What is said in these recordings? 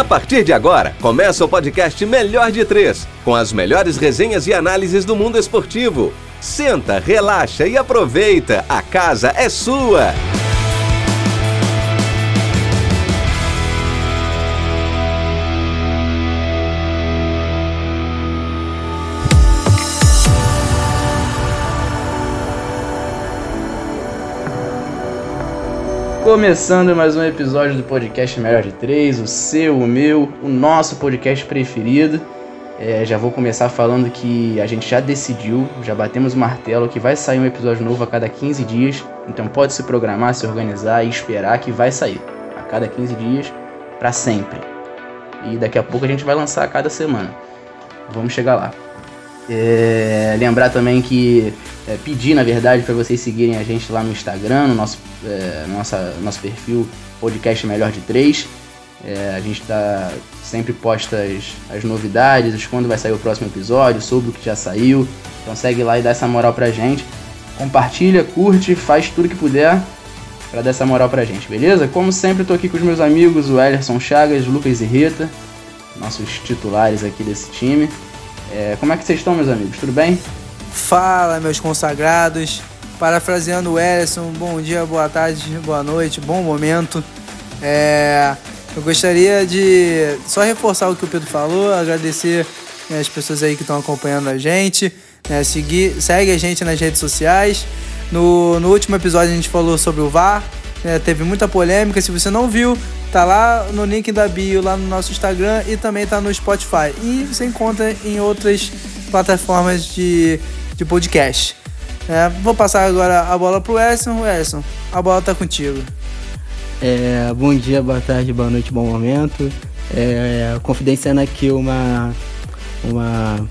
A partir de agora, começa o podcast Melhor de Três, com as melhores resenhas e análises do mundo esportivo. Senta, relaxa e aproveita, a casa é sua! Começando mais um episódio do podcast Melhor de Três, o seu, o meu, o nosso podcast preferido. É, já vou começar falando que a gente já decidiu, já batemos o martelo que vai sair um episódio novo a cada 15 dias. Então pode se programar, se organizar e esperar que vai sair a cada 15 dias para sempre. E daqui a pouco a gente vai lançar a cada semana. Vamos chegar lá. É, lembrar também que é, pedir, na verdade, para vocês seguirem a gente lá no Instagram, no nosso, é, nossa, nosso perfil Podcast Melhor de Três. É, a gente tá, sempre posta as, as novidades, quando vai sair o próximo episódio, sobre o que já saiu. Então segue lá e dá essa moral pra gente. Compartilha, curte, faz tudo que puder para dar essa moral pra gente, beleza? Como sempre, tô aqui com os meus amigos, o Ellerson Chagas, Lucas e Rita, nossos titulares aqui desse time. É, como é que vocês estão, meus amigos? Tudo bem? Fala, meus consagrados. Parafraseando o Ellison, bom dia, boa tarde, boa noite, bom momento. É, eu gostaria de só reforçar o que o Pedro falou, agradecer né, as pessoas aí que estão acompanhando a gente. Né, seguir, segue a gente nas redes sociais. No, no último episódio a gente falou sobre o VAR, né, teve muita polêmica. Se você não viu, Tá lá no link da bio, lá no nosso Instagram e também tá no Spotify. E você encontra em outras plataformas de, de podcast. É, vou passar agora a bola pro Edson. Edson, a bola tá contigo. É, bom dia, boa tarde, boa noite, bom momento. É, confidenciando aqui uma, uma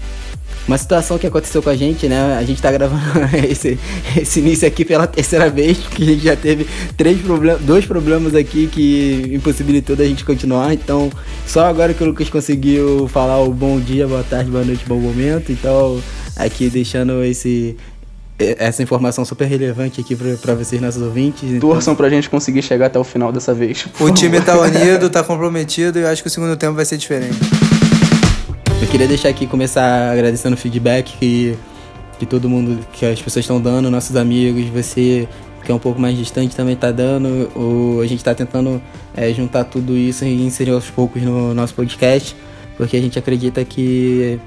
uma situação que aconteceu com a gente, né? A gente tá gravando esse, esse início aqui pela terceira vez, porque a gente já teve três problemas, dois problemas aqui que impossibilitou da gente continuar. Então, só agora que o Lucas conseguiu falar o bom dia, boa tarde, boa noite, bom momento. Então, aqui deixando esse essa informação super relevante aqui para vocês, nossos ouvintes. Então... Torçam pra gente conseguir chegar até o final dessa vez. O time tá unido, tá comprometido e eu acho que o segundo tempo vai ser diferente. Eu queria deixar aqui começar agradecendo o feedback que, que todo mundo, que as pessoas estão dando, nossos amigos, você que é um pouco mais distante também está dando. O, a gente está tentando é, juntar tudo isso e inserir aos poucos no nosso podcast, porque a gente acredita que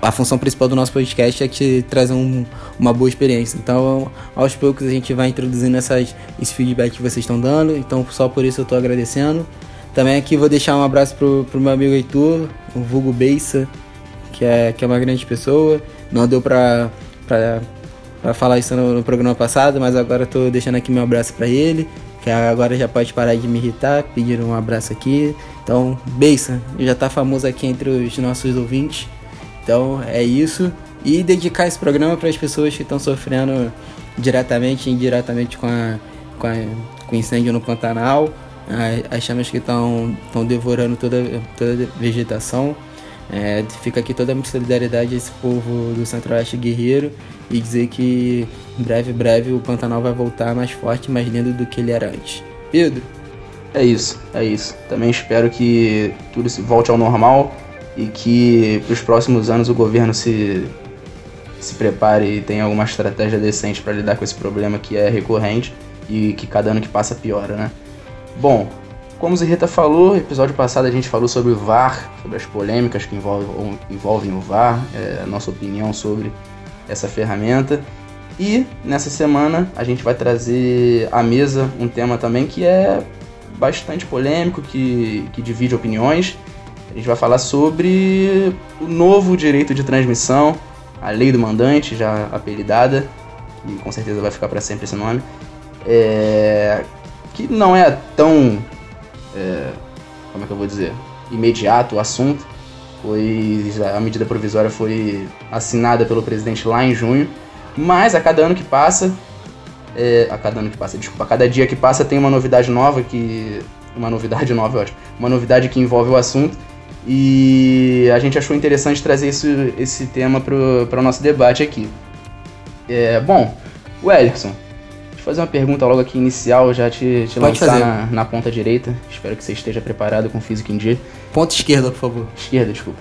a função principal do nosso podcast é te trazer um, uma boa experiência. Então, aos poucos a gente vai introduzindo essas, esse feedback que vocês estão dando. Então, só por isso eu estou agradecendo. Também aqui vou deixar um abraço pro, pro meu amigo Heitor, o vulgo Beissa, que é, que é uma grande pessoa. Não deu pra, pra, pra falar isso no, no programa passado, mas agora tô deixando aqui meu abraço para ele, que agora já pode parar de me irritar, pedir um abraço aqui. Então, Beissa, já tá famoso aqui entre os nossos ouvintes. Então, é isso. E dedicar esse programa para as pessoas que estão sofrendo diretamente e indiretamente com, a, com, a, com o incêndio no Pantanal as chamas que estão devorando toda, toda a vegetação. É, fica aqui toda a minha solidariedade a esse povo do Centro-Oeste guerreiro e dizer que em breve, breve o Pantanal vai voltar mais forte, mais lindo do que ele era antes. Pedro? É isso, é isso. Também espero que tudo se volte ao normal e que para os próximos anos o governo se, se prepare e tenha alguma estratégia decente para lidar com esse problema que é recorrente e que cada ano que passa piora, né? Bom, como o Zirreta falou, episódio passado a gente falou sobre o VAR, sobre as polêmicas que envolvem, envolvem o VAR, é, a nossa opinião sobre essa ferramenta. E nessa semana a gente vai trazer à mesa um tema também que é bastante polêmico, que, que divide opiniões. A gente vai falar sobre o novo direito de transmissão, a lei do mandante, já apelidada, e com certeza vai ficar para sempre esse nome. É, que não é tão. É, como é que eu vou dizer? Imediato o assunto, pois a medida provisória foi assinada pelo presidente lá em junho, mas a cada ano que passa. É, a cada ano que passa, desculpa, a cada dia que passa tem uma novidade nova que. Uma novidade nova, acho. Uma novidade que envolve o assunto. E a gente achou interessante trazer esse, esse tema para o nosso debate aqui. É, bom, o Eu fazer uma pergunta logo aqui inicial, já te, te Pode lançar na, na ponta direita. Espero que você esteja preparado com física em dia. Ponta esquerda, por favor. Esquerda, desculpa.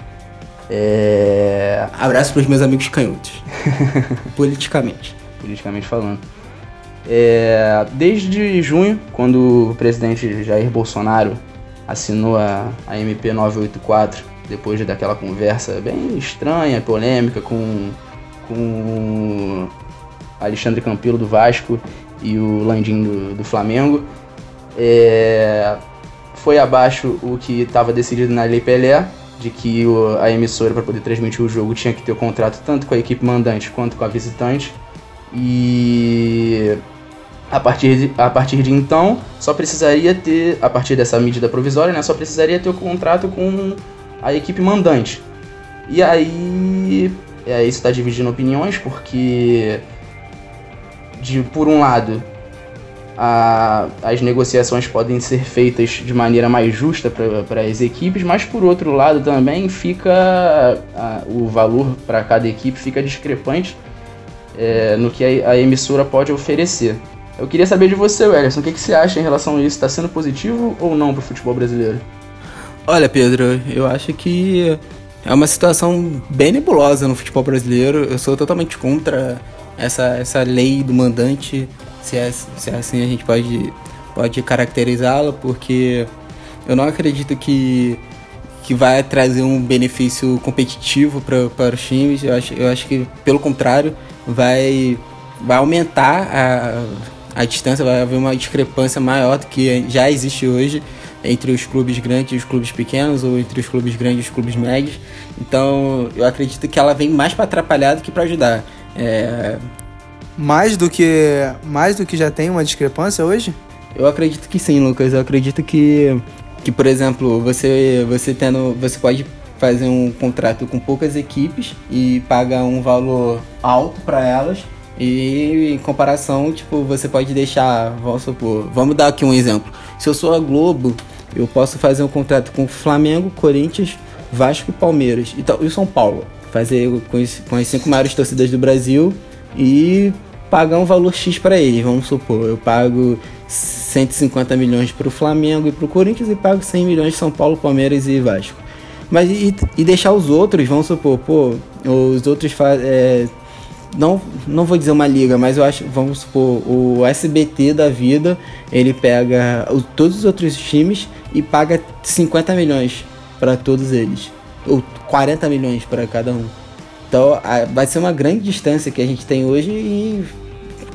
É. Abraço pros meus amigos canhotos. Politicamente. politicamente falando. É, desde junho, quando o presidente Jair Bolsonaro assinou a, a MP 984, depois daquela conversa bem estranha, polêmica com, com o Alexandre Campelo do Vasco e o Landim do, do Flamengo, é, foi abaixo o que estava decidido na Lei Pelé, de que o- a emissora, para poder transmitir o jogo, tinha que ter o contrato tanto com a equipe mandante quanto com a visitante. E a partir, de, a partir de então, só precisaria ter, a partir dessa medida provisória, né, só precisaria ter o contrato com a equipe mandante. E aí, é, isso está dividindo opiniões, porque, de, por um lado, a- as negociações podem ser feitas de maneira mais justa para as equipes, mas por outro lado também fica a- o valor para cada equipe fica discrepante é, no que a, a emissora pode oferecer. Eu queria saber de você, Wellerson, o que, que você acha em relação a isso? Está sendo positivo ou não para o futebol brasileiro? Olha, Pedro, eu acho que é uma situação bem nebulosa no futebol brasileiro. Eu sou totalmente contra essa, essa lei do mandante, se é, se é assim a gente pode, pode caracterizá-la, porque eu não acredito que, que vai trazer um benefício competitivo para os times. Eu acho, eu acho que, pelo contrário, vai, vai aumentar a, a distância, vai haver uma discrepância maior do que já existe hoje entre os clubes grandes e os clubes pequenos, ou entre os clubes grandes e os clubes médios. Então, eu acredito que ela vem mais para atrapalhar do que para ajudar. É, Mais do que mais do que já tem uma discrepância hoje? Eu acredito que sim, Lucas. Eu acredito que, que por exemplo, você, você tendo. Você pode fazer um contrato com poucas equipes e paga um valor alto para elas. E em comparação, tipo, você pode deixar, vamos supor, vamos dar aqui um exemplo. Se eu sou a Globo, eu posso fazer um contrato com Flamengo, Corinthians, Vasco e Palmeiras. Então, e São Paulo. Fazer com, esse- com as cinco maiores torcidas do Brasil e pagar um valor X para eles. Vamos supor, eu pago 150 milhões para o Flamengo e para o Corinthians e pago 100 milhões São Paulo, Palmeiras e Vasco. Mas e, e deixar os outros, vamos supor, pô, os outros fazem. não, não vou dizer uma liga, mas eu acho, vamos supor, o SBT da vida, ele pega o- todos os outros times e paga 50 milhões para todos eles. Ou 40 milhões para cada um. Então a- vai ser uma grande distância que a gente tem hoje e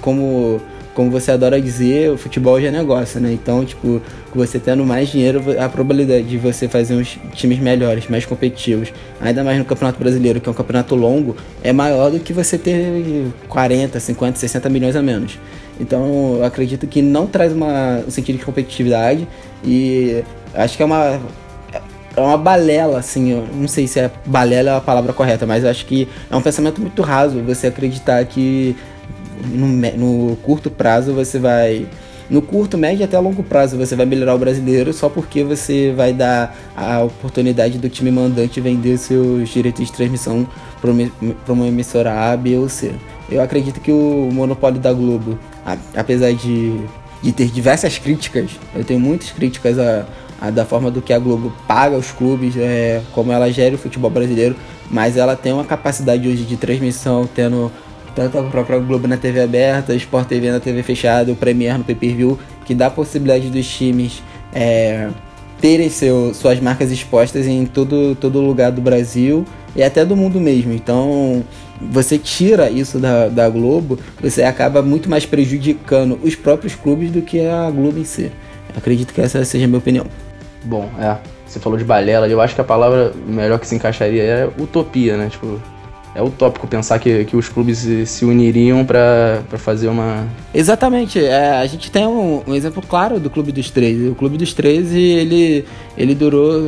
como, como você adora dizer, o futebol já é negócio, né? Então, tipo, você tendo mais dinheiro, a probabilidade de você fazer uns times melhores, mais competitivos, ainda mais no Campeonato Brasileiro, que é um campeonato longo, é maior do que você ter 40, 50, 60 milhões a menos. Então, eu acredito que não traz uma, um sentido de competitividade e acho que é uma é uma balela, assim, eu não sei se é balela é a palavra correta, mas eu acho que é um pensamento muito raso você acreditar que no, no curto prazo você vai. No curto, médio e até longo prazo você vai melhorar o brasileiro só porque você vai dar a oportunidade do time mandante vender seus direitos de transmissão para uma emissora A, B ou C. Eu acredito que o monopólio da Globo, apesar de, de ter diversas críticas, eu tenho muitas críticas a da forma do que a Globo paga os clubes, é, como ela gera o futebol brasileiro, mas ela tem uma capacidade hoje de transmissão, tendo tanto a própria Globo na TV aberta, Sport TV na TV fechada, o Premier no pay-per-view, que dá a possibilidade dos times é, terem seu, suas marcas expostas em todo, todo lugar do Brasil e até do mundo mesmo. Então, você tira isso da, da Globo, você acaba muito mais prejudicando os próprios clubes do que a Globo em si. Acredito que essa seja a minha opinião. Bom, é. Você falou de balela, eu acho que a palavra melhor que se encaixaria é utopia, né? Tipo, é utópico pensar que, que os clubes se, uniriam pra fazer uma. Exatamente, é, a gente tem um, um exemplo claro do Clube dos 13. O Clube dos 13, ele, ele durou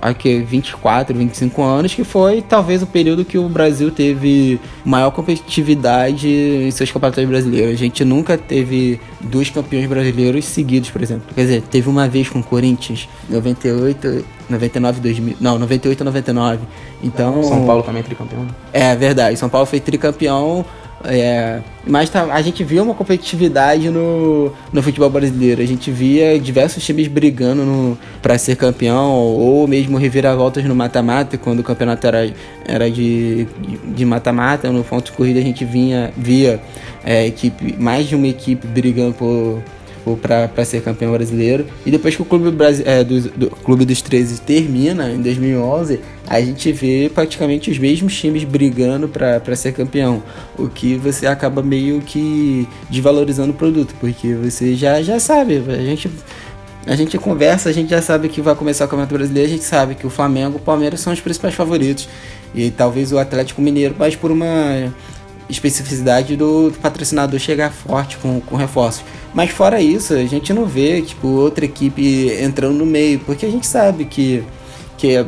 aqui, 24, 25 anos, que foi talvez o período que o Brasil teve maior competitividade em seus campeonatos brasileiros. A gente nunca teve dois campeões brasileiros seguidos, por exemplo. Quer dizer, teve uma vez com o Corinthians, 98, 99, 2000. Não, 98, 99. Então. São Paulo também é tricampeão. né? É verdade, São Paulo foi tricampeão É, mas tá, a gente via uma competitividade no, no futebol brasileiro. A gente via diversos times brigando para ser campeão, ou mesmo reviravoltas no mata-mata, quando o campeonato era, era de mata-mata. No ponto de corrida a gente vinha, via é, equipe, mais de uma equipe brigando por para ser campeão brasileiro. E depois que o Clube, é, do, do, Clube dos 13 termina, em 2011, a gente vê praticamente os mesmos times brigando para ser campeão. O que você acaba meio que desvalorizando o produto, porque você já, já sabe, a gente. A gente conversa, a gente já sabe que vai começar o Campeonato Brasileiro, a gente sabe que o Flamengo e o Palmeiras são os principais favoritos. E talvez o Atlético Mineiro, mas por uma especificidade do, patrocinador chegar forte com, com reforços. Mas fora isso, a gente não vê tipo, outra equipe entrando no meio, porque a gente sabe que, que, a,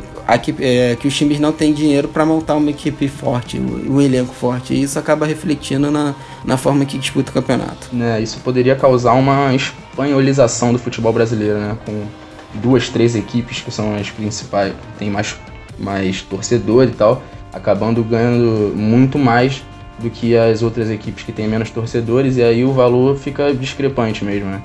é, que os times não têm dinheiro para montar uma equipe forte, um elenco forte. E isso acaba refletindo na, na forma que disputa o campeonato. É, isso poderia causar uma espanholização do futebol brasileiro, né? Com duas, três equipes que são as principais, tem mais, mais torcedor e tal, acabando ganhando muito mais do que as outras equipes que têm menos torcedores, e aí o valor fica discrepante mesmo, né?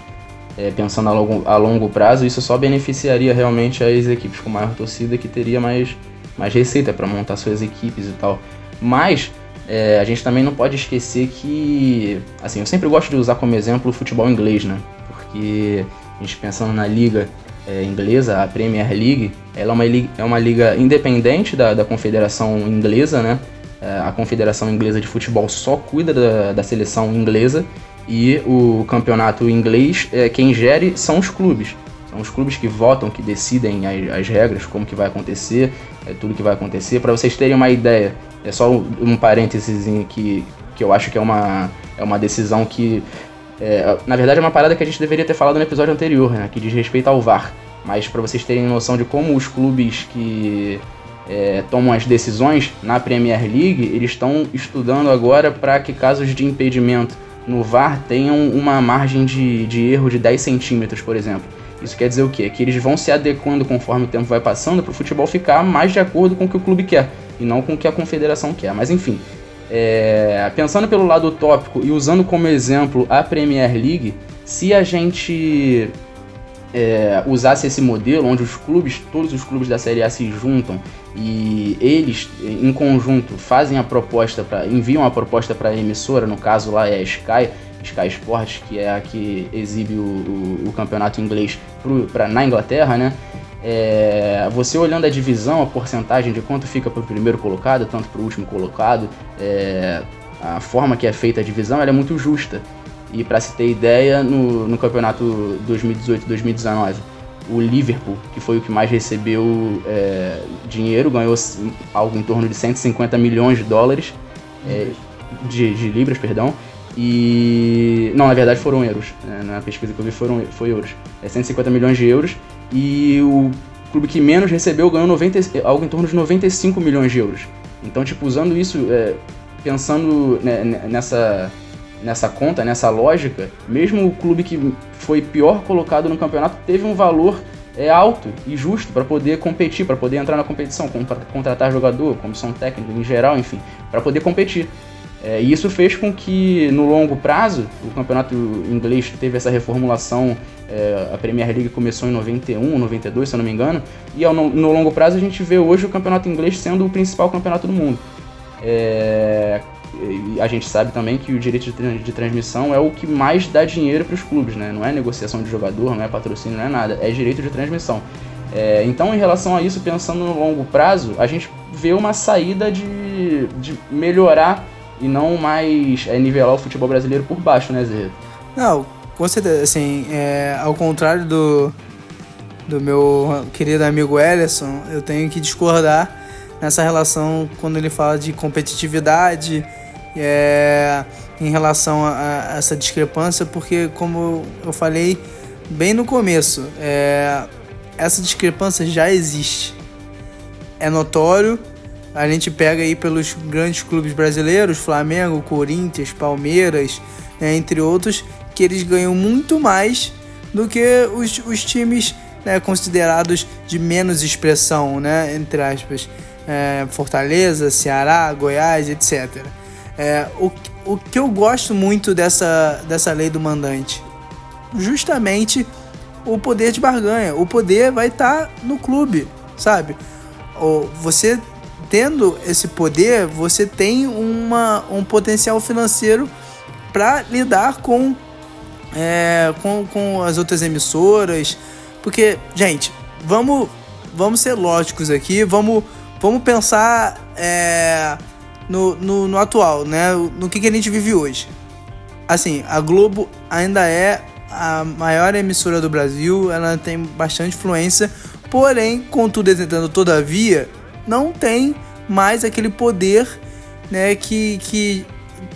É, pensando a longo, a longo prazo, isso só beneficiaria realmente as equipes com maior torcida que teria mais, mais receita para montar suas equipes e tal. Mas é, a gente também não pode esquecer que, assim, eu sempre gosto de usar como exemplo o futebol inglês, né? Porque a gente pensando na liga é, inglesa, a Premier League, ela é uma, é uma liga independente da, da confederação inglesa, né? É, a Confederação Inglesa de Futebol só cuida da, da seleção inglesa e o campeonato inglês, é, quem gere são os clubes. São os clubes que votam, que decidem as, as regras, como que vai acontecer, é, tudo que vai acontecer. Para vocês terem uma ideia, é só um, parênteses que, que eu acho que é uma, é uma decisão que, é, na verdade, é uma parada que a gente deveria ter falado no episódio anterior, né, que diz respeito ao VAR. Mas para vocês terem noção de como os clubes que é, tomam as decisões na Premier League, eles estão estudando agora para que casos de impedimento no VAR tenham uma margem de, de erro de 10 centímetros, por exemplo. Isso quer dizer o quê? Que eles vão se adequando conforme o tempo vai passando para o futebol ficar mais de acordo com o que o clube quer e não com o que a confederação quer. Mas enfim, é, pensando pelo lado utópico e usando como exemplo a Premier League, se a gente é, usasse esse modelo onde os clubes, todos os clubes da Série A se juntam e eles em conjunto fazem a proposta para enviam a proposta para a emissora, no caso lá é a Sky, Sky Sports, que é a que exibe o, o, o campeonato inglês pro, pra, na Inglaterra, né? É, você olhando a divisão, a porcentagem de quanto fica para o primeiro colocado, tanto para o último colocado, é, a forma que é feita a divisão é muito justa. E para se ter ideia, no, no campeonato 2018-2019, o Liverpool, que foi o que mais recebeu é, dinheiro, ganhou algo em torno de 150 milhões de dólares, é, de, de, libras, perdão. E. Não, na verdade foram euros. Né? Na pesquisa que eu vi foram, foi euros. É 150 milhões de euros. E o clube que menos recebeu ganhou 90, algo em torno de 95 milhões de euros. Então, tipo, usando isso, é, pensando né, nessa nessa conta, nessa lógica, mesmo o clube que foi pior colocado no campeonato teve um valor é, alto e justo para poder competir, para poder entrar na competição, contratar jogador, comissão técnica em geral, enfim, para poder competir. É, e isso fez com que, no longo prazo, o campeonato inglês teve essa reformulação. É, a Premier League começou em 91, 92, se eu não me engano. E ao, no, no, longo prazo, a gente vê hoje o campeonato inglês sendo o principal campeonato do mundo. É, a gente sabe também que o direito de, de transmissão é o que mais dá dinheiro para os clubes, né? Não é negociação de jogador, não é patrocínio, não é nada, é direito de transmissão. É, então, em relação a isso, pensando no longo prazo, a gente vê uma saída de, de melhorar e não mais é, nivelar o futebol brasileiro por baixo, né, Zé? Não, com certeza. Assim, é, ao contrário do, do meu querido amigo Ellison, eu tenho que discordar nessa relação quando ele fala de competitividade é, em relação a, a, essa discrepância, porque, como eu falei bem no começo, é, essa discrepância já existe. É notório, a gente pega aí pelos grandes clubes brasileiros, Flamengo, Corinthians, Palmeiras, né, entre outros, que eles ganham muito mais do que os, os times né, considerados de menos expressão, né, entre aspas, é, Fortaleza, Ceará, Goiás, etc. É, o, o que eu gosto muito dessa, dessa lei do mandante? Justamente o poder de barganha. O poder vai estar tá no clube, sabe? Você tendo esse poder, você tem uma, um potencial financeiro para lidar com, é, com, com as outras emissoras. Porque, gente, vamos, vamos ser lógicos aqui, vamos, vamos pensar é, no, no, no, atual, né? No que, que a gente vive hoje. Assim, a Globo ainda é a maior emissora do Brasil, ela tem bastante influência, porém, contudo, tentando todavia, não tem mais aquele poder né, que, que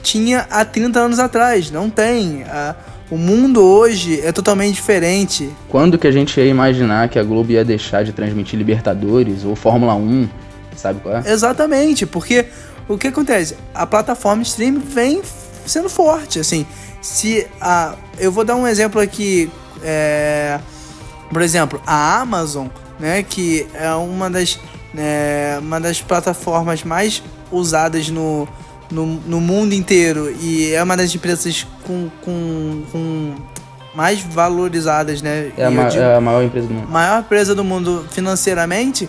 tinha há 30 anos atrás. Não tem. A, o mundo hoje é totalmente diferente. Quando que a gente ia imaginar que a Globo ia deixar de transmitir Libertadores ou Fórmula 1? Sabe qual é? Exatamente, porque o que acontece? A plataforma stream vem sendo forte, assim. Se a, eu vou dar um exemplo aqui, é, por exemplo, a Amazon, né, que é uma das, é, uma das plataformas mais usadas no, no, no, mundo inteiro e é uma das empresas com, com, com mais valorizadas, né? É a, ma digo, é a maior empresa do mundo. Maior empresa do mundo financeiramente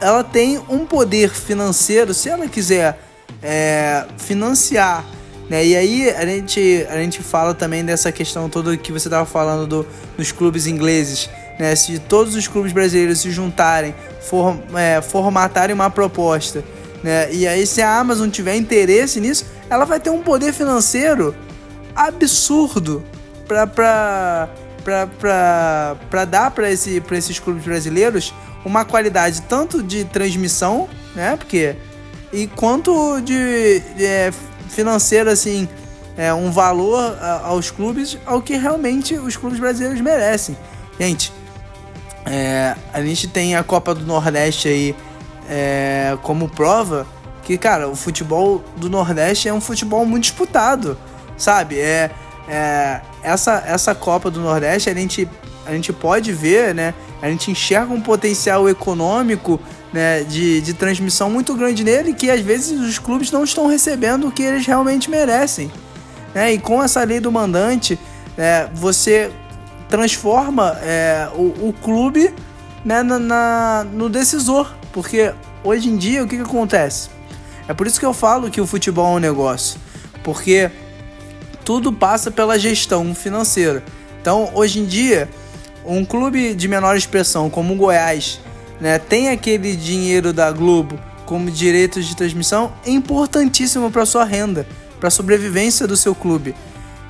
ela tem um poder financeiro, se ela quiser é, financiar, né? E aí a gente, a gente fala também dessa questão toda que você estava falando do, dos clubes ingleses, né? Se todos os clubes brasileiros se juntarem, for, é, formatarem uma proposta, né? E aí se a Amazon tiver interesse nisso, ela vai ter um poder financeiro absurdo para para dar para esse, esses clubes brasileiros uma qualidade tanto de transmissão, né? Porque e quanto de, de é, financeiro assim, é, um valor a, aos clubes ao que realmente os clubes brasileiros merecem. Gente, é, a gente tem a Copa do Nordeste aí é, como prova que, cara, o futebol do Nordeste é um futebol muito disputado, sabe? É, é essa, essa Copa do Nordeste a gente, a gente pode ver, né? A gente enxerga um potencial econômico né, de, de transmissão muito grande nele que às vezes os clubes não estão recebendo o que eles realmente merecem. Né? E com essa lei do mandante, é, você transforma é, o, o, clube né, na, na, no decisor. Porque hoje em dia o que, que acontece? É por isso que eu falo que o futebol é um negócio. Porque tudo passa pela gestão financeira. Então, hoje em dia, um clube de menor expressão como o Goiás né, tem aquele dinheiro da Globo como direitos de transmissão, é importantíssimo para sua renda, para a sobrevivência do seu clube.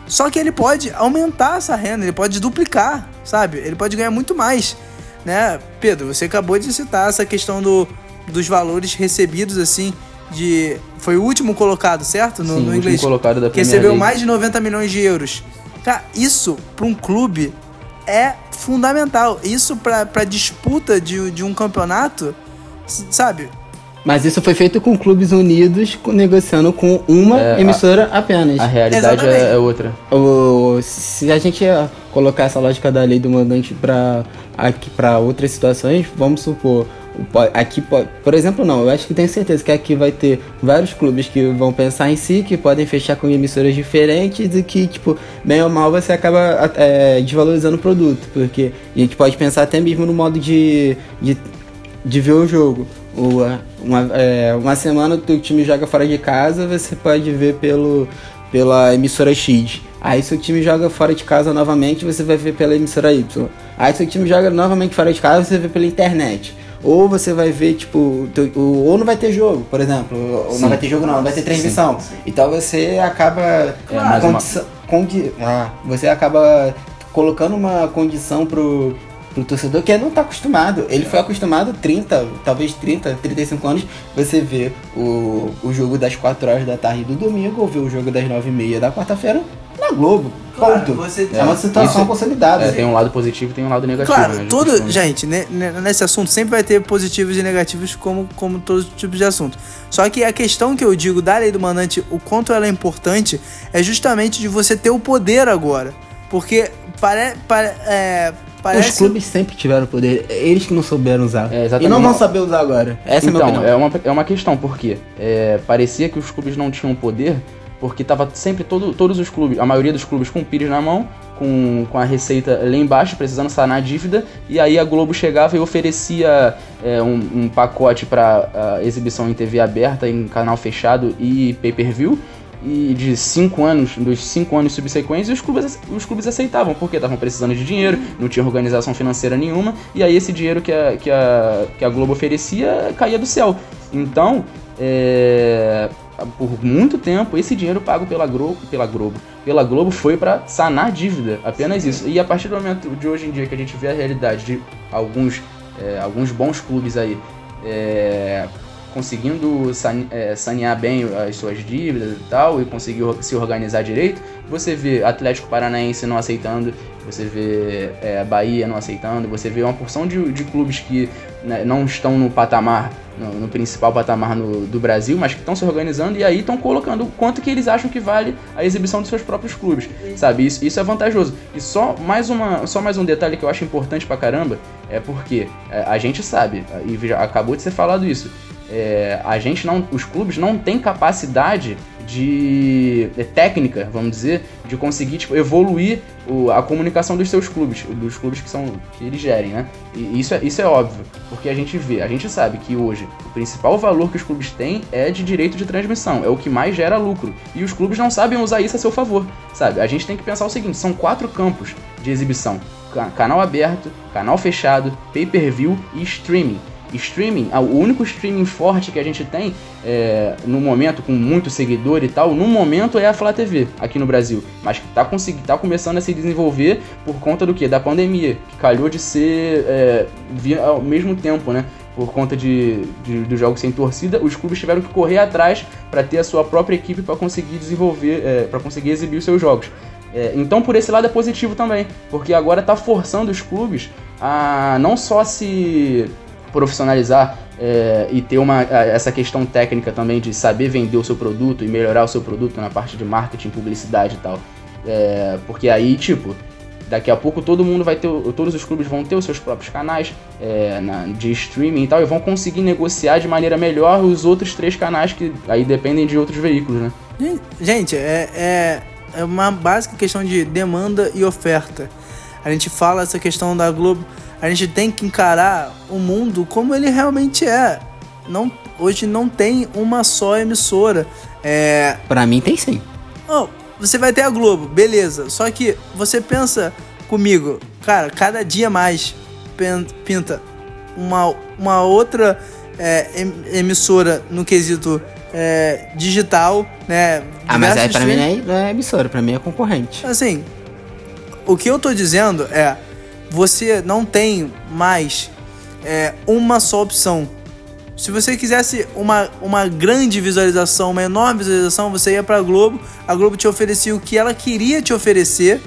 Só que ele pode aumentar essa renda, ele pode duplicar, sabe? Ele pode ganhar muito mais, né? Pedro, você acabou de citar essa questão do, dos valores recebidos assim de foi o último colocado, certo? No, Sim, no inglês. colocado da que recebeu League. mais de 90 milhões de euros. Cara, isso para um clube é fundamental. Isso para disputa de, de um campeonato, sabe? Mas isso foi feito com clubes unidos negociando com uma é, emissora a, apenas. A realidade é, é, outra. O, se a gente colocar essa lógica da lei do mandante para outras situações, vamos supor, aqui por exemplo não eu acho que tenho certeza que aqui vai ter vários clubes que vão pensar em si que podem fechar com emissoras diferentes e que tipo bem ou mal você acaba é, desvalorizando o produto porque a gente pode pensar até mesmo no modo de, de, de ver o jogo. Uma, é, uma semana o time joga fora de casa você pode ver pelo pela emissora X. Aí seu time joga fora de casa novamente, você vai ver pela emissora Y. Aí seu time joga novamente fora de casa, você vê pela internet ou você vai ver, tipo, ou não vai ter jogo, por exemplo, ou não vai ter jogo não, não vai ter transmissão. Sim, sim. Então você acaba claro. condição, condi, ah, você acaba colocando uma condição pro, pro torcedor que não está acostumado. Ele foi acostumado 30, talvez 30, 35 anos, você vê o, o jogo das 4 horas da tarde do domingo ou ver o jogo das 9 e meia da quarta-feira na Globo. Claro, ponto. É uma situação isso, consolidada. É, tem um lado positivo e tem um lado negativo. Claro, né, tudo, gente, nesse assunto sempre vai ter positivos e negativos como, como todos os tipos de assunto. Só que a questão que eu digo da lei do mandante, o quanto ela é importante, é justamente de você ter o poder agora. Porque pare, pare, é, parece... Os clubes sempre tiveram poder, eles que não souberam usar. É, e não vão saber usar agora. Essa então, é a minha opinião. É uma, é uma questão, porque é, parecia que os clubes não tinham poder, porque tava sempre todo, todos os clubes, a maioria dos clubes com o Pires na mão, com, com a receita lá embaixo, precisando sanar a dívida, e aí a Globo chegava e oferecia é, um, um, pacote para exibição em TV aberta, em canal fechado e pay-per-view, e de cinco anos, dos cinco anos subsequentes, os clubes, os clubes aceitavam, porque estavam precisando de dinheiro, não tinha organização financeira nenhuma, e aí esse dinheiro que a, que a, que a Globo oferecia caía do céu. Então, é, por muito tempo, esse dinheiro pago pela Globo, pela Globo, pela Globo foi para sanar dívida, apenas isso. E a partir do momento de hoje em dia que a gente vê a realidade de alguns, é, alguns bons clubes aí é, conseguindo é, sanear bem as suas dívidas e tal, e conseguir se organizar direito, você vê Atlético Paranaense não aceitando, você vê é, Bahia não aceitando, você vê uma porção de, de clubes que né, não estão no patamar, no, no principal patamar no, do Brasil, mas que estão se organizando e aí estão colocando o quanto que eles acham que vale a exibição dos seus próprios clubes, sabe? Isso, isso é vantajoso. E só mais, uma, só mais um detalhe que eu acho importante pra caramba, é porque é, a gente sabe, e já acabou de ser falado isso, é, a gente não, os clubes não têm capacidade de é, técnica, vamos dizer, de conseguir tipo, evoluir o, a comunicação dos seus clubes, dos clubes que são que eles gerem, né? E isso é, isso é óbvio, porque a gente vê, a gente sabe que hoje o principal valor que os clubes têm é de direito de transmissão, é o que mais gera lucro. E os clubes não sabem usar isso a seu favor, sabe? A gente tem que pensar o seguinte, são quatro campos de exibição: canal aberto, canal fechado, pay-per-view e streaming streaming, o único streaming forte que a gente tem é, no momento, com muito seguidor e tal, no momento é a Flá TV aqui no Brasil, mas que tá, tá começando a se desenvolver por conta do que? Da pandemia, que calhou de ser é, via, ao mesmo tempo, né? Por conta de, de, do jogo sem torcida, os clubes tiveram que correr atrás para ter a sua própria equipe para conseguir desenvolver, é, para conseguir exibir os seus jogos. É, então, por esse lado é positivo também, porque agora está forçando os clubes a não só se profissionalizar é, e ter uma, essa questão técnica também de saber vender o seu produto e melhorar o seu produto na parte de marketing, publicidade e tal. É, porque aí, tipo, daqui a pouco todo mundo vai ter, todos os clubes vão ter os seus próprios canais é, na, de streaming e tal, e vão conseguir negociar de maneira melhor os outros três canais que aí dependem de outros veículos, né? Gente, é, é, é uma básica questão de demanda e oferta. A gente fala essa questão da Globo a gente tem que encarar o mundo como ele realmente é. Não, hoje não tem uma só emissora. É... Pra mim tem sim. Oh, você vai ter a Globo, beleza. Só que você pensa comigo, cara, cada dia mais pinta uma, uma outra é, emissora no quesito é, digital, né? Ah, mas aí pra mim não é, não é emissora, pra mim é concorrente. Assim, o que eu tô dizendo é você não tem mais é, uma só opção. Se você quisesse uma, uma grande visualização, uma enorme visualização, você ia para a Globo, a Globo te oferecia o que ela queria te oferecer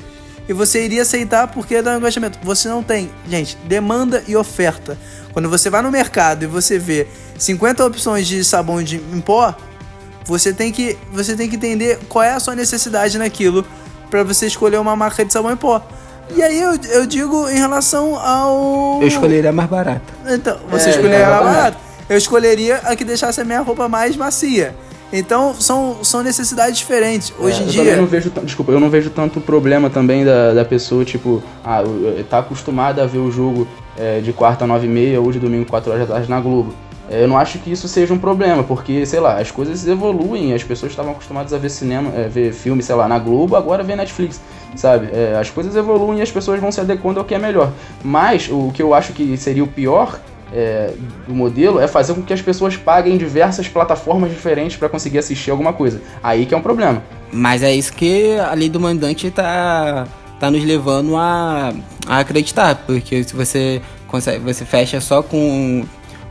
e você iria aceitar porque dá um engajamento. Você não tem, gente, demanda e oferta. Quando você vai no mercado e você vê 50 opções de sabão de em pó, você tem que, você tem que entender qual é a sua necessidade naquilo para você escolher uma marca de sabão em pó. E aí eu, eu digo em relação ao. Eu escolheria a mais barata. Então, você é, escolheria a mais barata. Eu escolheria a que deixasse a minha roupa mais macia. Então, são, são necessidades diferentes. É, Hoje em eu dia. Eu não vejo, desculpa, eu não vejo tanto problema também da, da pessoa, tipo, ah, tá acostumada a ver o jogo é, de quarta a nove e meia ou de domingo quatro horas da tarde na Globo. Eu não acho que isso seja um problema, porque, sei lá, as coisas evoluem, as pessoas estavam acostumadas a ver cinema, é, ver filme, sei lá, na Globo, agora vê Netflix sabe? É, as coisas evoluem e as pessoas vão se adequando ao que é melhor. Mas o que eu acho que seria o pior é, do modelo é fazer com que as pessoas paguem diversas plataformas diferentes para conseguir assistir alguma coisa. Aí que é um problema. Mas é isso que a lei do mandante tá, tá nos levando a, a acreditar, porque se você consegue, você fecha só com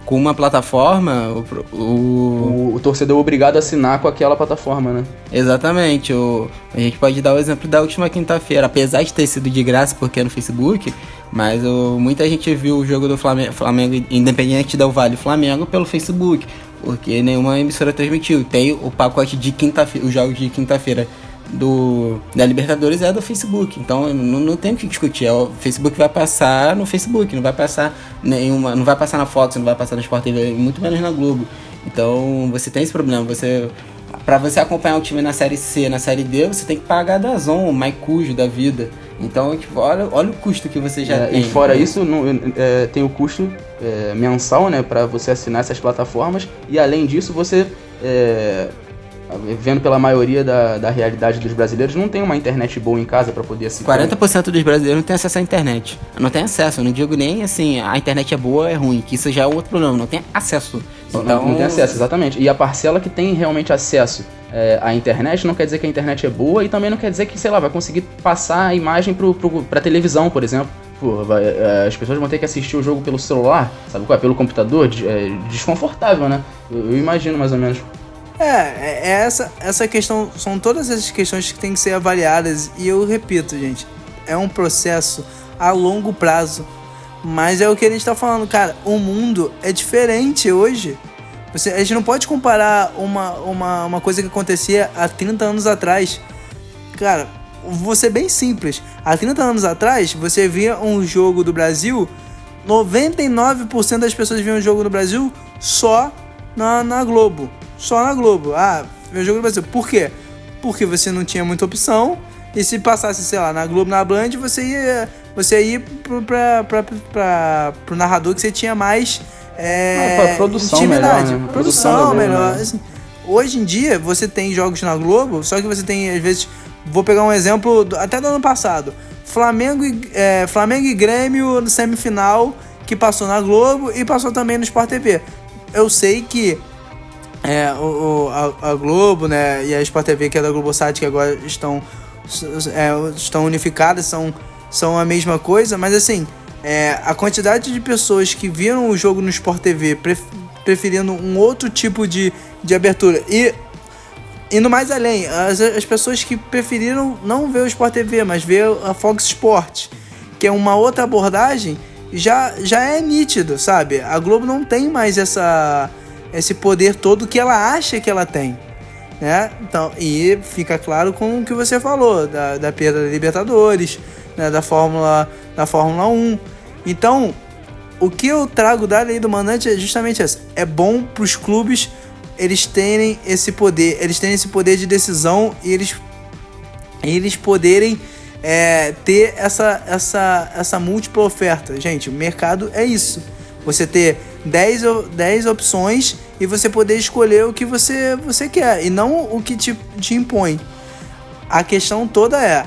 com uma plataforma, o, o... o, o torcedor é obrigado a assinar com aquela plataforma, né? Exatamente. O, a gente pode dar o exemplo da última quinta-feira, apesar de ter sido de graça porque é no Facebook, mas o, muita gente viu o jogo do Flamengo, Flamengo Independente do Vale Flamengo pelo Facebook, porque nenhuma emissora transmitiu. Tem o pacote de quinta-feira, os jogos de quinta-feira do da Libertadores é do Facebook. Então não, não tem o que discutir. É o Facebook vai passar no Facebook, não vai passar nenhuma, não vai passar na Fox, não vai passar no Sport TV, muito menos na Globo. Então você tem esse problema. Você para você acompanhar o time na série C, na série D, você tem que pagar da Zon, o Maicujo da vida. Então, tipo, olha, olha o custo que você já é, tem. E fora isso, não, é, tem o custo é, mensal, né, para você assinar essas plataformas. E além disso, você é, vendo pela maioria da, da realidade dos brasileiros, não tem uma internet boa em casa para poder assistir. 40% dos brasileiros não tem acesso à internet. Não tem acesso, eu não digo nem assim, a internet é boa ou é ruim, que isso já é outro problema, não tem acesso. Então... Não, não tem acesso, exatamente. E a parcela que tem realmente acesso é, à internet não quer dizer que a internet é boa e também não quer dizer que, sei lá, vai conseguir passar a imagem pro, pro, pra televisão, por exemplo. Pô, vai, é, as pessoas vão ter que assistir o jogo pelo celular, sabe qual é? Pelo computador, é desconfortável, né? Eu, eu imagino mais ou menos. É, é, é essa, essa questão, são todas essas questões que têm que ser avaliadas e eu repito, gente, é um processo a longo prazo. Mas é o que a gente tá falando, cara, o mundo é diferente hoje. Você, a gente não pode comparar uma, uma, uma coisa que acontecia há 30 anos atrás. Cara, vou ser bem simples. Há 30 anos atrás, você via um jogo do Brasil, 99% das pessoas viam um jogo do Brasil só na, na Globo só na Globo. Ah, meu jogo no Brasil. Por quê? Porque você não tinha muita opção. E se passasse, sei lá, na Globo, na Band, você ia, você ia pro, pra, pra, pra, pro narrador que você tinha mais é, ah, produção intimidade. Melhor, né? Produção, produção melhor. Né? Assim, hoje em dia, você tem jogos na Globo, só que você tem, às vezes, vou pegar um exemplo do, até do ano passado. Flamengo e, é, Flamengo e Grêmio no semifinal, que passou na Globo e passou também no Sport TV. Eu sei que é, o, a, a, Globo, né, e a Sport TV, que é da Globosat, que agora estão, é, estão unificadas, são, são a mesma coisa, mas assim, é, a quantidade de pessoas que viram o jogo no Sport TV pref, preferindo um outro tipo de, de abertura e indo mais além, as, as pessoas que preferiram não ver o Sport TV, mas ver a Fox Sport, que é uma outra abordagem, já, já é nítido, sabe? A Globo não tem mais essa esse poder todo que ela acha que ela tem. Né? Então, e fica claro com o que você falou, da, da perda da Libertadores, né? da, Fórmula, da Fórmula 1. Então, o que eu trago da lei do mandante é justamente essa. É bom para os clubes eles terem esse poder, eles terem esse poder de decisão e eles, eles poderem é, ter essa, essa, essa múltipla oferta. Gente, o mercado é isso. Você ter 10, 10 opções e você poder escolher o que você, você quer e não o que te, te impõe. A questão toda é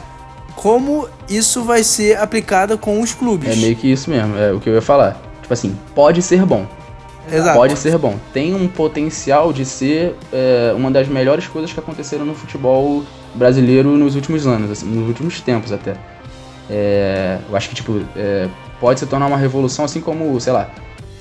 como isso vai ser aplicado com os clubes. É meio que isso mesmo, é o que eu ia falar. Tipo assim, pode ser bom. Exato. Pode ser bom. Tem um potencial de ser é, uma das melhores coisas que aconteceram no futebol brasileiro nos últimos anos, assim, nos últimos tempos até. É, eu acho que, tipo, é, pode se tornar uma revolução, assim como, sei lá,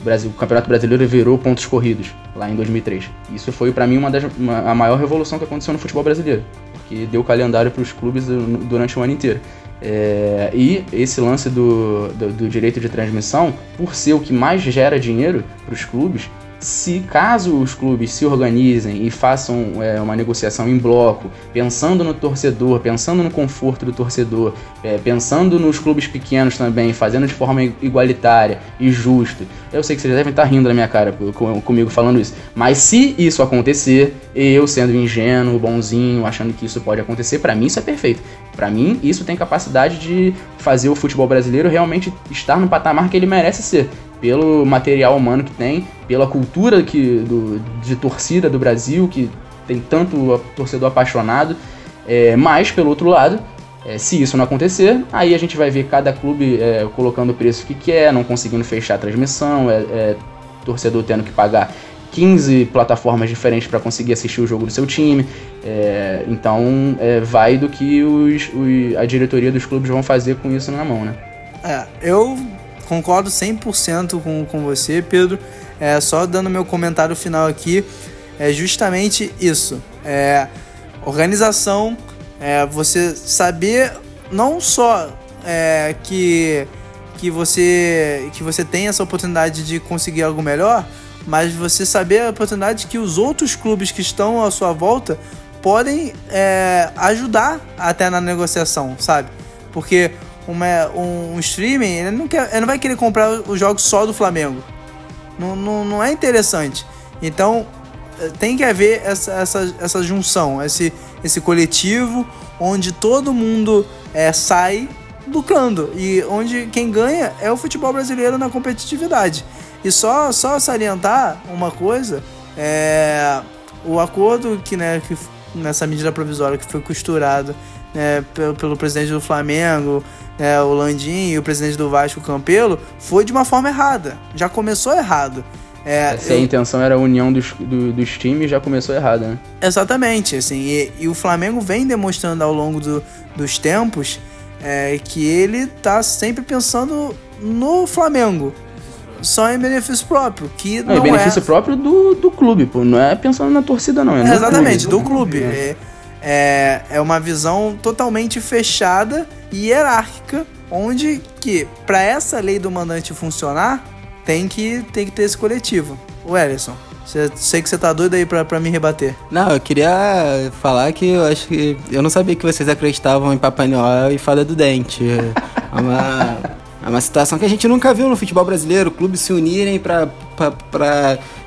Brasil, o Campeonato Brasileiro virou pontos corridos lá em 2003. Isso foi para mim uma das uma, a maior revolução que aconteceu no futebol brasileiro, porque deu calendário para os clubes durante o ano inteiro. É, e esse lance do, do, do, direito de transmissão, por ser o que mais gera dinheiro para os clubes, se caso os clubes se organizem e façam é, uma negociação em bloco, pensando no torcedor, pensando no conforto do torcedor, é, pensando nos clubes pequenos também, fazendo de forma igualitária e justa. Eu sei que vocês devem estar rindo na minha cara comigo falando isso, mas se isso acontecer, eu sendo ingênuo, bonzinho, achando que isso pode acontecer, para mim isso é perfeito. Para mim, isso tem capacidade de fazer o futebol brasileiro realmente estar no patamar que ele merece ser pelo material humano que tem, pela cultura que, do, de torcida do Brasil, que tem tanto torcedor apaixonado, é, mas, pelo outro lado, é, se isso não acontecer, aí a gente vai ver cada clube é, colocando o preço que quer, não conseguindo fechar a transmissão, é, é torcedor tendo que pagar 15 plataformas diferentes para conseguir assistir o jogo do seu time. É, então, é, vai do que os, os, a diretoria dos clubes vão fazer com isso na mão, né? É, eu concordo 100% com, com você, Pedro. É, só dando meu comentário final aqui, é justamente isso. É, organização, é, você saber não só é, que, que, você, que você tem essa oportunidade de conseguir algo melhor, mas você saber a oportunidade que os outros clubes que estão à sua volta podem é, ajudar até na negociação, sabe? Porque uma, um, um streaming, ele não, quer, ele não vai querer comprar os jogos só do Flamengo. Não, não, não é interessante. Então, é, tem que haver essa, essa, essa junção, esse, esse coletivo onde todo mundo é, sai lucrando e onde quem ganha é o futebol brasileiro na competitividade. E só, só salientar uma coisa, é, o acordo que, né, que nessa medida provisória que foi costurado né, pelo, pelo presidente do Flamengo, né, o Landim e o presidente do Vasco, Campelo, foi de uma forma errada. Já começou errado. É, Se eu... a intenção era a união dos, do, dos times, já começou errada, né? Exatamente, assim, e, e, o Flamengo vem demonstrando ao longo do, dos tempos é, que ele tá sempre pensando no Flamengo só em benefício próprio, que não, não benefício é... próprio do, do clube, pô, não é pensando na torcida não, é, é Exatamente, clube. do clube. É, é, é uma visão totalmente fechada e hierárquica, onde que para essa lei do mandante funcionar, tem que, tem que ter esse coletivo. O Ellison. Sei que você tá doido aí pra, pra me rebater. Não, eu queria falar que eu acho que. Eu não sabia que vocês acreditavam em Papai Noel e Fada do Dente. É uma. É uma situação que a gente nunca viu no futebol brasileiro, clubes se unirem para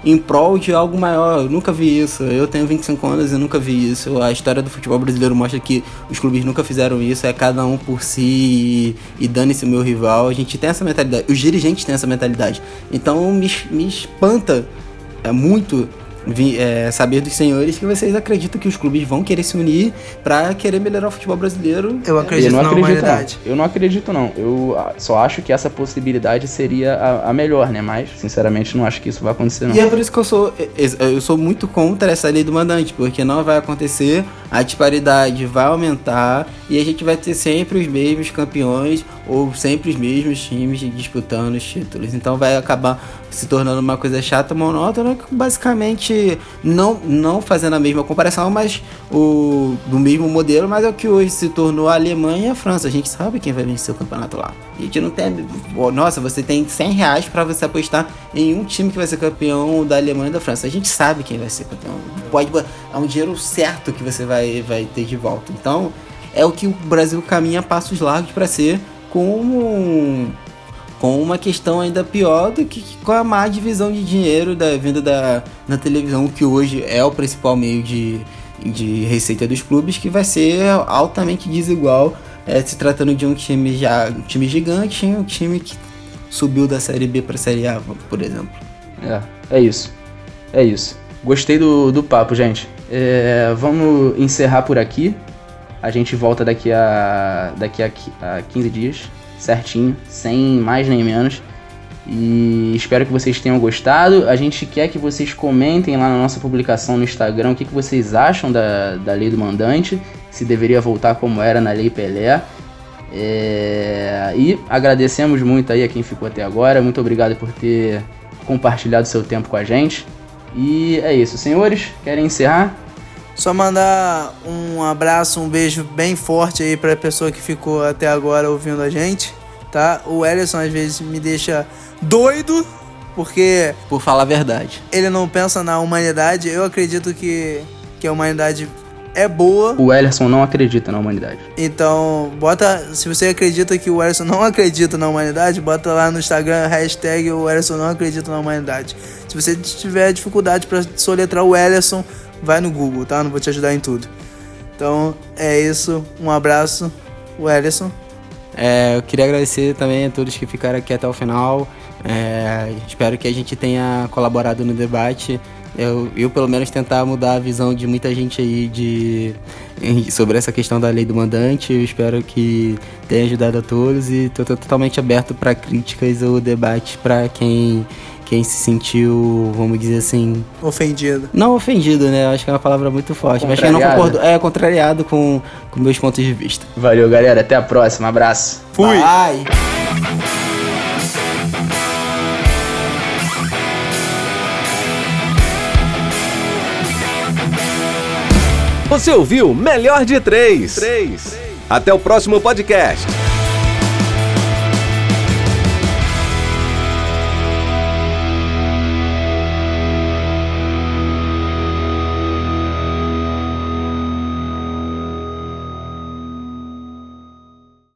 em prol de algo maior. Eu nunca vi isso. Eu tenho 25 anos e nunca vi isso. A história do futebol brasileiro mostra que os clubes nunca fizeram isso. É cada um por si e, e dane-se o meu rival. A gente tem essa mentalidade. Os dirigentes têm essa mentalidade. Então me, me espanta é muito vi, é, saber dos senhores que vocês acreditam que os clubes vão querer se unir para querer melhorar o futebol brasileiro. Eu acredito eu não na acredito, humanidade. Não. Eu não acredito, não. Eu ah, só acho que essa possibilidade seria a, a, melhor, né? Mas, sinceramente, não acho que isso vai acontecer, não. E é por isso que eu sou, eu sou muito contra essa lei do mandante, porque não vai acontecer, a disparidade vai aumentar e a gente vai ter sempre os mesmos campeões ou sempre os mesmos times disputando os títulos. Então vai acabar se tornando uma coisa chata, monótona, basicamente não, não fazendo a mesma comparação, mas o do mesmo modelo, mas é o que hoje se tornou a Alemanha e a França. A gente sabe quem vai vencer o campeonato lá. A gente não tem. Nossa, você tem 100 reais para você apostar em um time que vai ser campeão da Alemanha e da França. A gente sabe quem vai ser campeão. Pode é um dinheiro certo que você vai, vai ter de volta. Então é o que o Brasil caminha passos largos para ser com com uma questão ainda pior do que com a má divisão de dinheiro da venda da na televisão, que hoje é o principal meio de, de receita dos clubes, que vai ser altamente desigual, é, se tratando de um time já um time gigante um time que subiu da série B para a série A, por exemplo. É, é isso. É isso. Gostei do, do papo, gente. É, vamos encerrar por aqui. A gente volta daqui a daqui a, a 15 dias certinho, sem mais nem menos. E espero que vocês tenham gostado. A gente quer que vocês comentem lá na nossa publicação no Instagram o que, que vocês acham da, da lei do mandante, se deveria voltar como era na lei Pelé. É... E agradecemos muito aí a quem ficou até agora. Muito obrigado por ter compartilhado seu tempo com a gente. E é isso, senhores. Querem encerrar? Só mandar um abraço, um beijo bem forte aí pra pessoa que ficou até agora ouvindo a gente, tá? O Ellison às vezes me deixa doido, porque. Por falar a verdade. Ele não pensa na humanidade. Eu acredito que, que a humanidade é boa. O Ellison não acredita na humanidade. Então, bota. Se você acredita que o Ellison não acredita na humanidade, bota lá no Instagram hashtag o Ellison não acredita na humanidade. Se você tiver dificuldade para soletrar o Ellison, vai no Google, tá? Não vou te ajudar em tudo. Então é isso. Um abraço, o Ellison. É, eu queria agradecer também a todos que ficaram aqui até o final. É, espero que a gente tenha colaborado no debate. Eu, eu, pelo menos, tentar mudar a visão de muita gente aí de, sobre essa questão da lei do mandante. Eu espero que tenha ajudado a todos e estou totalmente aberto para críticas ou debate para quem quem se sentiu, vamos dizer assim. Ofendido. Não ofendido, né? Acho que é uma palavra muito forte. Mas quem não concordou. É, contrariado com, com meus pontos de vista. Valeu, galera. Até a próxima. Abraço. Fui. Bye. Você ouviu Melhor de Três. Três. Até o próximo podcast.